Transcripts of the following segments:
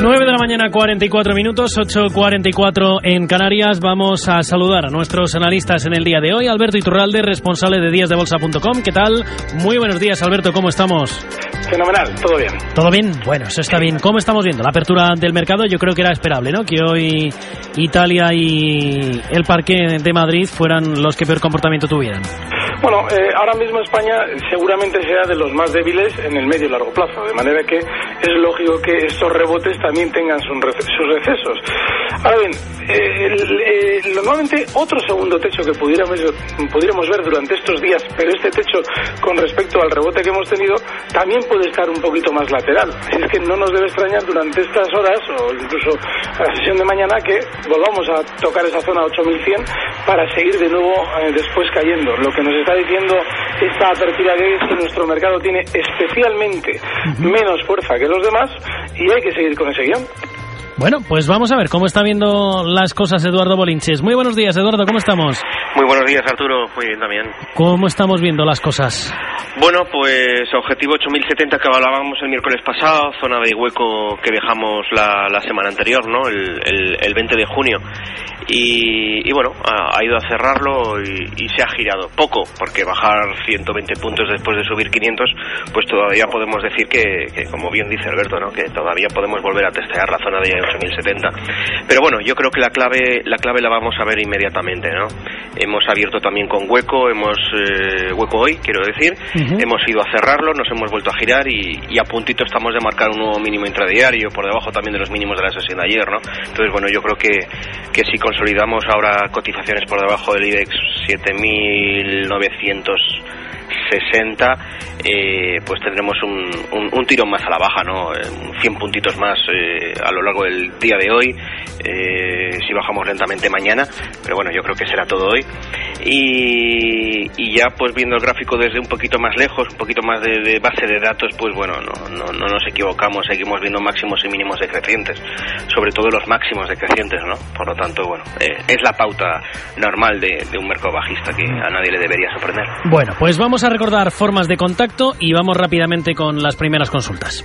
9 de la mañana, 44 minutos, 8.44 en Canarias. Vamos a saludar a nuestros analistas en el día de hoy. Alberto Iturralde, responsable de díasdebolsa.com. ¿Qué tal? Muy buenos días, Alberto. ¿Cómo estamos? Fenomenal, todo bien. ¿Todo bien? Bueno, eso está bien. ¿Cómo estamos viendo? La apertura del mercado yo creo que era esperable, ¿no? Que hoy Italia y el Parque de Madrid fueran los que peor comportamiento tuvieran. Bueno, eh, ahora mismo España seguramente sea de los más débiles en el medio y largo plazo, de manera que es lógico que estos rebotes también tengan sus recesos. Ahora bien, eh, normalmente otro segundo techo que pudiéramos, ver durante estos días, pero este techo con respecto al rebote que hemos tenido también puede estar un poquito más lateral. Es que no nos debe extrañar durante estas horas o incluso la sesión de mañana que volvamos a tocar esa zona 8100 para seguir de nuevo eh, después cayendo. Lo que nos está diciendo esta apertura hoy es que nuestro mercado tiene especialmente menos fuerza que los demás y hay que seguir con ese guion. Bueno, pues vamos a ver cómo está viendo las cosas Eduardo Bolinches. Muy buenos días, Eduardo, ¿cómo estamos? Muy buenos días, Arturo. Muy bien también. ¿Cómo estamos viendo las cosas? Bueno, pues objetivo 8070 que hablábamos el miércoles pasado, zona de hueco que dejamos la, la semana anterior, ¿no? El, el, el 20 de junio. Y, y bueno, ha, ha, ido a cerrarlo y, y, se ha girado. Poco, porque bajar 120 puntos después de subir 500, pues todavía podemos decir que, que como bien dice Alberto, ¿no? Que todavía podemos volver a testear la zona de 8070. Pero bueno, yo creo que la clave, la clave la vamos a ver inmediatamente, ¿no? Hemos abierto también con hueco, hemos eh, hueco hoy, quiero decir, uh -huh. hemos ido a cerrarlo, nos hemos vuelto a girar y, y, a puntito estamos de marcar un nuevo mínimo intradiario, por debajo también de los mínimos de la sesión de ayer, ¿no? Entonces, bueno, yo creo que, que si consolidamos ahora cotizaciones por debajo del IBEX 7900 60, eh, pues tendremos un, un, un, tirón más a la baja, ¿no? 100 puntitos más eh, a lo largo del día de hoy, eh, si bajamos lentamente mañana, pero bueno, yo creo que será todo hoy. Y, y, ya pues viendo el gráfico desde un poquito más lejos, un poquito más de, de base de datos, pues bueno, no, no, no, nos equivocamos, seguimos viendo máximos y mínimos decrecientes, sobre todo los máximos decrecientes, ¿no? Por lo tanto, bueno, eh, es la pauta normal de, de un mercado bajista que a nadie le debería sorprender. Bueno, pues vamos a recordar formas de contacto y vamos rápidamente con las primeras consultas.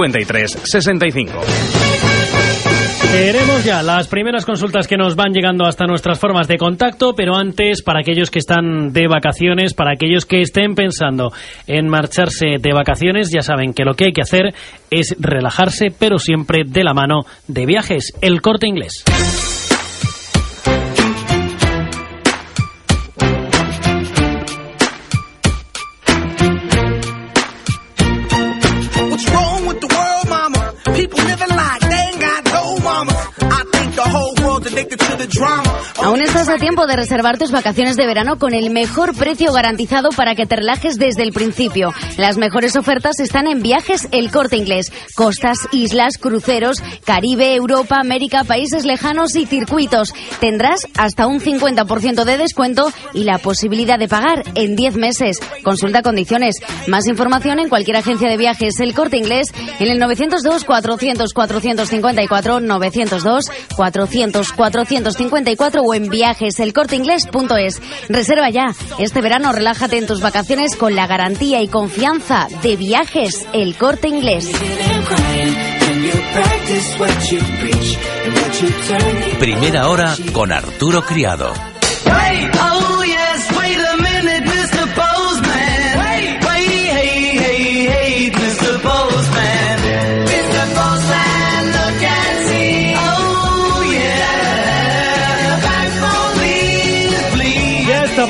5365. Veremos ya las primeras consultas que nos van llegando hasta nuestras formas de contacto, pero antes, para aquellos que están de vacaciones, para aquellos que estén pensando en marcharse de vacaciones, ya saben que lo que hay que hacer es relajarse, pero siempre de la mano de viajes, el corte inglés. Aún estás a tiempo de reservar tus vacaciones de verano con el mejor precio garantizado para que te relajes desde el principio. Las mejores ofertas están en viajes El Corte Inglés. Costas, islas, cruceros, Caribe, Europa, América, países lejanos y circuitos. Tendrás hasta un 50% de descuento y la posibilidad de pagar en 10 meses. Consulta condiciones. Más información en cualquier agencia de viajes El Corte Inglés en el 902 400 454 902 400 454 o en viajeselcorteingles.es. Reserva ya. Este verano relájate en tus vacaciones con la garantía y confianza de Viajes El Corte Inglés. Primera hora con Arturo Criado.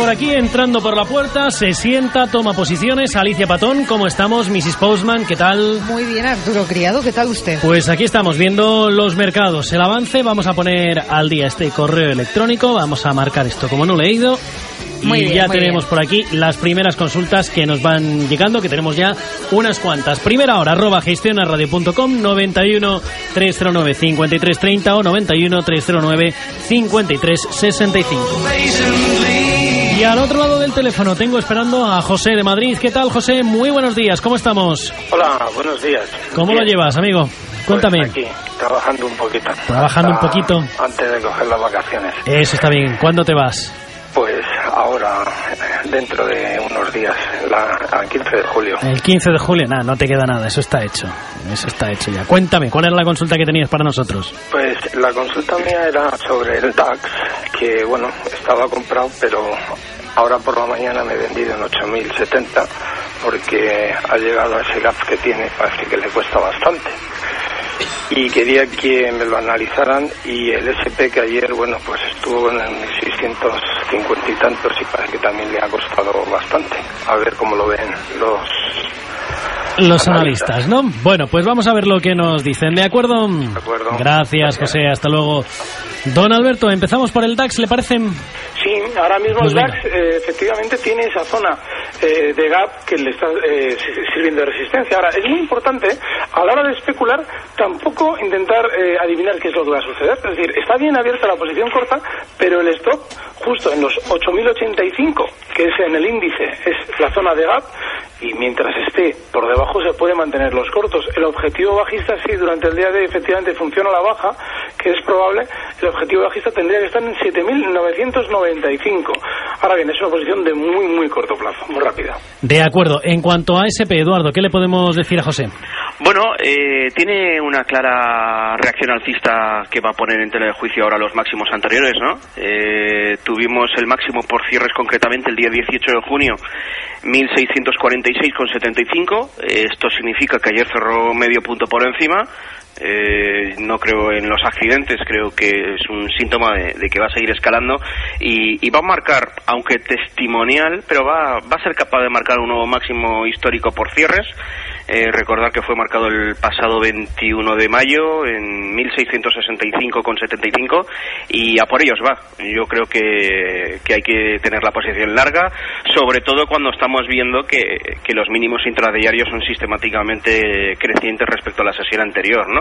Aquí, entrando por la puerta, se sienta, toma posiciones. Alicia Patón, ¿cómo estamos? Mrs. Postman, ¿qué tal? Muy bien, Arturo Criado, ¿qué tal usted? Pues aquí estamos viendo los mercados, el avance. Vamos a poner al día este correo electrónico. Vamos a marcar esto como no leído. Muy y bien, ya muy tenemos por aquí las primeras consultas que nos van llegando, que tenemos ya unas cuantas. Primera hora, arroba gestionarradio.com, 91 309 5330 o 91 309 5365. Y al otro lado del teléfono tengo esperando a José de Madrid. ¿Qué tal, José? Muy buenos días, ¿cómo estamos? Hola, buenos días. ¿Cómo lo llevas, amigo? Cuéntame. Pues aquí, trabajando un poquito. Trabajando un poquito. Antes de coger las vacaciones. Eso está bien. ¿Cuándo te vas? Pues ahora, dentro de unos días, la, al 15 de julio. El 15 de julio. Nada, no te queda nada. Eso está hecho. Eso está hecho ya. Cuéntame, ¿cuál era la consulta que tenías para nosotros? Pues la consulta mía era sobre el DAX, que bueno, estaba comprado, pero ahora por la mañana me he vendido en 8.070 porque ha llegado a ese gap que tiene, parece que le cuesta bastante. Y quería que me lo analizaran y el SP que ayer, bueno, pues estuvo en el 1650 y tantos y parece que también le ha costado bastante. A ver cómo lo ven los Los analistas, ¿no? Bueno, pues vamos a ver lo que nos dicen. ¿De acuerdo? acuerdo. Gracias, José. Hasta luego. Don Alberto, empezamos por el DAX, ¿le parecen? Sí, ahora mismo Pues el. DAX eh, efectivamente tiene esa zona eh, de gap que le está eh, si- sirviendo de resistencia. Ahora, es muy importante a la hora de especular tampoco intentar eh, adivinar qué es lo que va a suceder. Es decir, está bien abierta la posición corta, pero el stop justo en los 8.085, que es en el índice, es la zona de gap, y mientras esté por debajo se puede mantener los cortos. El objetivo bajista, sí, durante el día de efectivamente funciona la baja, que es probable, el objetivo bajista tendría que estar en 7.995. Ahora bien, es una posición de muy, muy corto plazo, muy rápida. De acuerdo. En cuanto a SP, Eduardo, ¿qué le podemos decir a José? Bueno, eh, tiene una clara reacción alcista que va a poner en tela de juicio ahora los máximos anteriores, ¿no? Eh, tuvimos el máximo por cierres concretamente el día 18 de junio, 1646,75. Eh, esto significa que ayer cerró medio punto por encima. Eh, no creo en los accidentes, creo que es un síntoma de, que va a seguir escalando y, y va a marcar, aunque testimonial, pero va, va a ser capaz de marcar un nuevo máximo histórico por cierres. Eh, recordar que fue marcado el pasado 21 de mayo en 1665,75 y a por ellos va. Yo creo que, que hay que tener la posición larga, sobre todo cuando estamos viendo que, que los mínimos intradiarios son sistemáticamente crecientes respecto a la sesión anterior, ¿no?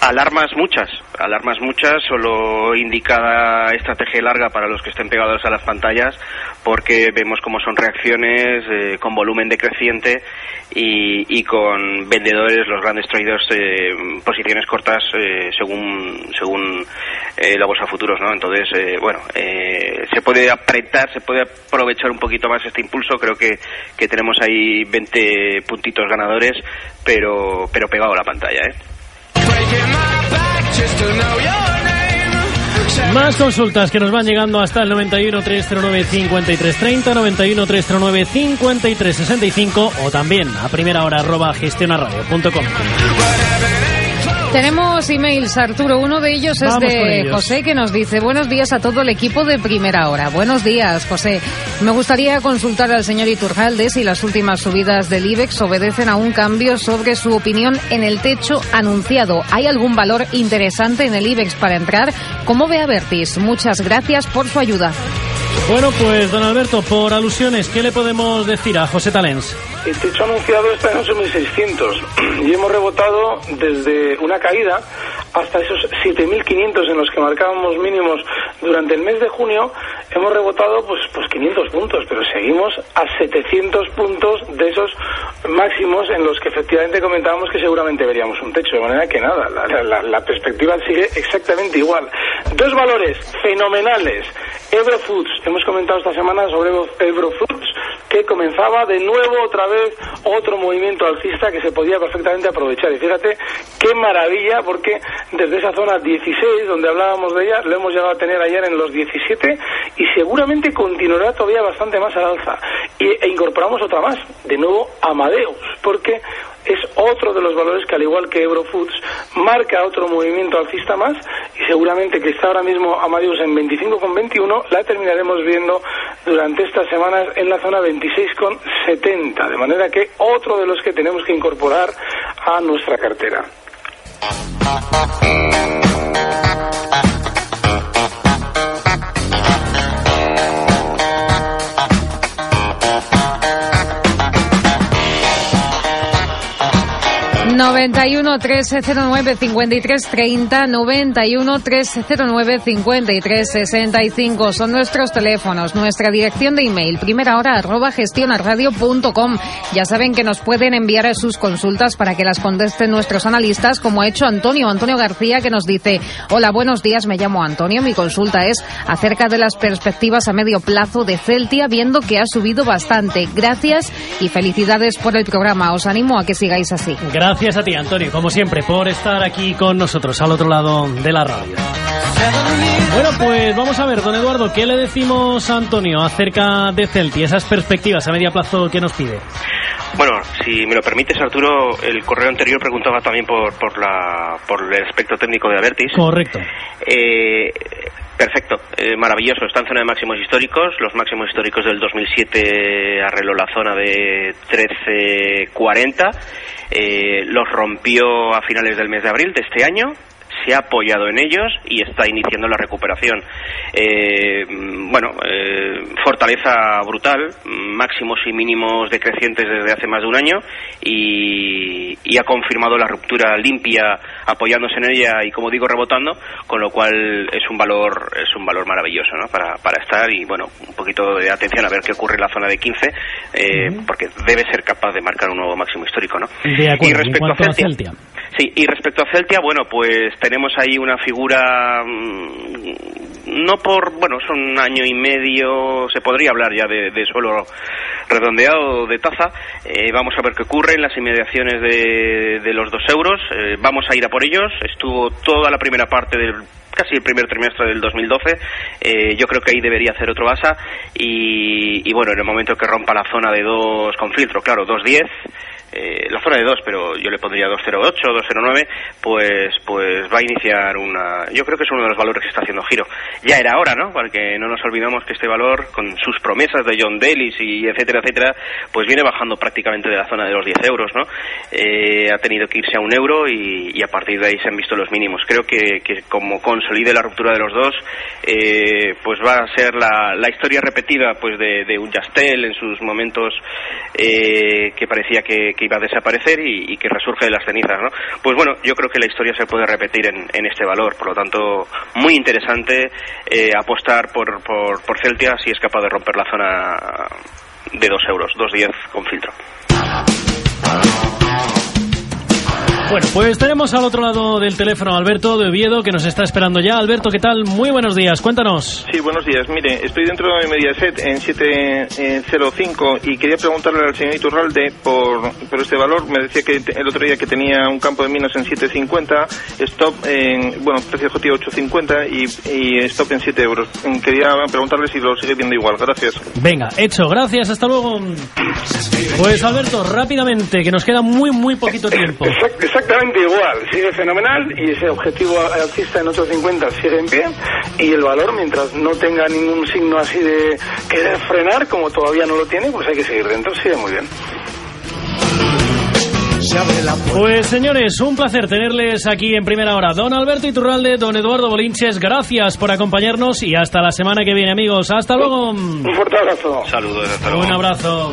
Alarmas muchas, alarmas muchas, solo indicada estrategia larga para los que estén pegados a las pantallas, porque vemos cómo son reacciones eh, con volumen decreciente y, y con vendedores, los grandes traders, eh, posiciones cortas eh, según según eh, la bolsa futuros, ¿no? Entonces, eh, bueno, se puede apretar, se puede aprovechar un poquito más este impulso. Creo que, que tenemos ahí 20 puntitos ganadores, pero pero pegado a la pantalla, ¿eh? Más consultas que nos van llegando hasta el 91 309 5330, 91 309 5365 o también a primera hora arroba gestionarradio.com. Tenemos emails, Arturo. Uno de ellos es Vamos de ellos. José que nos dice buenos días a todo el equipo de Primera Hora. Buenos días, José. Me gustaría consultar al señor Iturjalde si las últimas subidas del IBEX obedecen a un cambio sobre su opinión en el techo anunciado. ¿Hay algún valor interesante en el IBEX para entrar? ¿Cómo ve a Vertis? Muchas gracias por su ayuda. Bueno, pues don Alberto, por alusiones, ¿qué le podemos decir a José Talens? El techo anunciado está en 8.600 y hemos rebotado desde una caída hasta esos 7.500 en los que marcábamos mínimos durante el mes de junio. Hemos rebotado pues, pues 500 puntos, pero seguimos a 700 puntos de esos máximos en los que efectivamente comentábamos que seguramente veríamos un techo. De manera que nada, la, la- perspectiva sigue exactamente igual. Dos valores fenomenales. Eurofoods, hemos comentado esta semana sobre Euro- Eurofoods, comenzaba de nuevo otra vez otro movimiento alcista que se podía perfectamente aprovechar. Y fíjate qué maravilla, porque desde esa zona 16, donde hablábamos de ella, lo hemos llegado a tener ayer en los 17 y seguramente continuará todavía bastante más al alza. Y, e incorporamos otra más, de nuevo Amadeus, porque es otro de los valores que al igual que Eurofoods marca otro movimiento alcista más y seguramente que está ahora mismo Amadeus en 25,21 la terminaremos viendo durante estas semanas en la zona 26,70, de manera que otro de los que tenemos que incorporar a nuestra cartera. 91 309 53 30 91 309 53 65 son nuestros teléfonos, nuestra dirección de email, primera hora arroba gestionaradio.com. Ya saben que nos pueden enviar sus consultas para que las contesten nuestros analistas, como ha hecho Antonio, Antonio García, que nos dice, hola, buenos días, me llamo Antonio, mi consulta es acerca de las perspectivas a medio plazo de Celtia, viendo que ha subido bastante. Gracias y felicidades por el programa. Os animo a que sigáis así. Gracias a ti, Antonio, como siempre, por estar aquí con nosotros al otro lado de la radio. Bueno, pues vamos a ver, don Eduardo, ¿qué le decimos a Antonio acerca de Celti, esas perspectivas a medio plazo que nos pide? Bueno, si me lo permites, Arturo, el correo anterior preguntaba también por, por, la, por el aspecto técnico de Avertis. Correcto. Eh, perfecto, eh, maravilloso. Está en zona de máximos históricos. Los máximos históricos del 2007 arregló la zona de 13.40. Eh, los rompió a finales del mes de abril de este año se ha apoyado en ellos y está iniciando la recuperación. Eh, bueno, eh, fortaleza brutal, máximos y mínimos decrecientes desde hace más de un año y, ha confirmado la ruptura limpia apoyándose en ella y como digo rebotando, con lo cual es un valor es un valor maravilloso ¿no? para, para estar y bueno, un poquito de atención a ver qué ocurre en la zona de 15 eh, porque debe ser capaz de marcar un nuevo máximo histórico. ¿no? y respecto a Celtia Y respecto a Celtia, bueno, pues tenemos ahí una figura, mm, no por, bueno, son un año y medio, se podría hablar ya de, suelo redondeado de taza. Eh, vamos a ver qué ocurre en las inmediaciones de, los dos euros. Eh, vamos a ir a por ellos. Estuvo toda la primera parte del casi el primer trimestre del 2012. Eh, yo creo que ahí debería hacer otro basa y, y, bueno, en el momento que rompa la zona de dos con filtro, claro, 2.10 eh, la zona de 2, pero yo le pondría 208, 209, pues pues va a iniciar una... Yo creo que es uno de los valores que está haciendo giro. Ya era hora, ¿no? Porque no nos olvidamos que este valor, con sus promesas de John Daly y etcétera, etcétera, pues viene bajando prácticamente de la zona de los 10 euros, ¿no? Eh, ha tenido que irse a un euro y, a partir de ahí se han visto los mínimos. Creo que, que como consolide la ruptura de los dos, eh, pues va a ser la, la historia repetida pues de, de un Jastel en sus momentos eh, que parecía que que iba a desaparecer y, que resurge de las cenizas, ¿no? Pues bueno, yo creo que la historia se puede repetir en, este valor, por lo tanto, muy interesante eh, apostar por, por, por Celtia si es capaz de romper la zona de 2 euros, 2,10 con filtro. Bueno, pues tenemos al otro lado del teléfono a Alberto de Oviedo que nos está esperando ya. Alberto, ¿qué tal? Muy buenos días, cuéntanos. Sí, buenos días. Mire, estoy dentro de Mediaset en 705 y quería preguntarle al señor Iturralde por, por este valor. Me decía que el otro día que tenía un campo de minas en 750, stop en, bueno, precio objetivo 850 y, y stop en 7 euros. Quería preguntarle si lo sigue viendo igual. Gracias. Venga, hecho. Gracias. Hasta luego. Pues Alberto, rápidamente, que nos queda muy, muy poquito tiempo exactamente igual, sigue fenomenal y ese objetivo alcista en 850 sigue en pie y el valor mientras no tenga ningún signo así de querer frenar, como todavía no lo tiene, pues hay que seguir dentro, sigue muy bien. Pues señores, un placer tenerles aquí en primera hora. Don Alberto Iturralde, don Eduardo Bolinches, gracias por acompañarnos y hasta la semana que viene, amigos. Hasta luego. Un fuerte abrazo. Saludos, hasta luego. Un abrazo.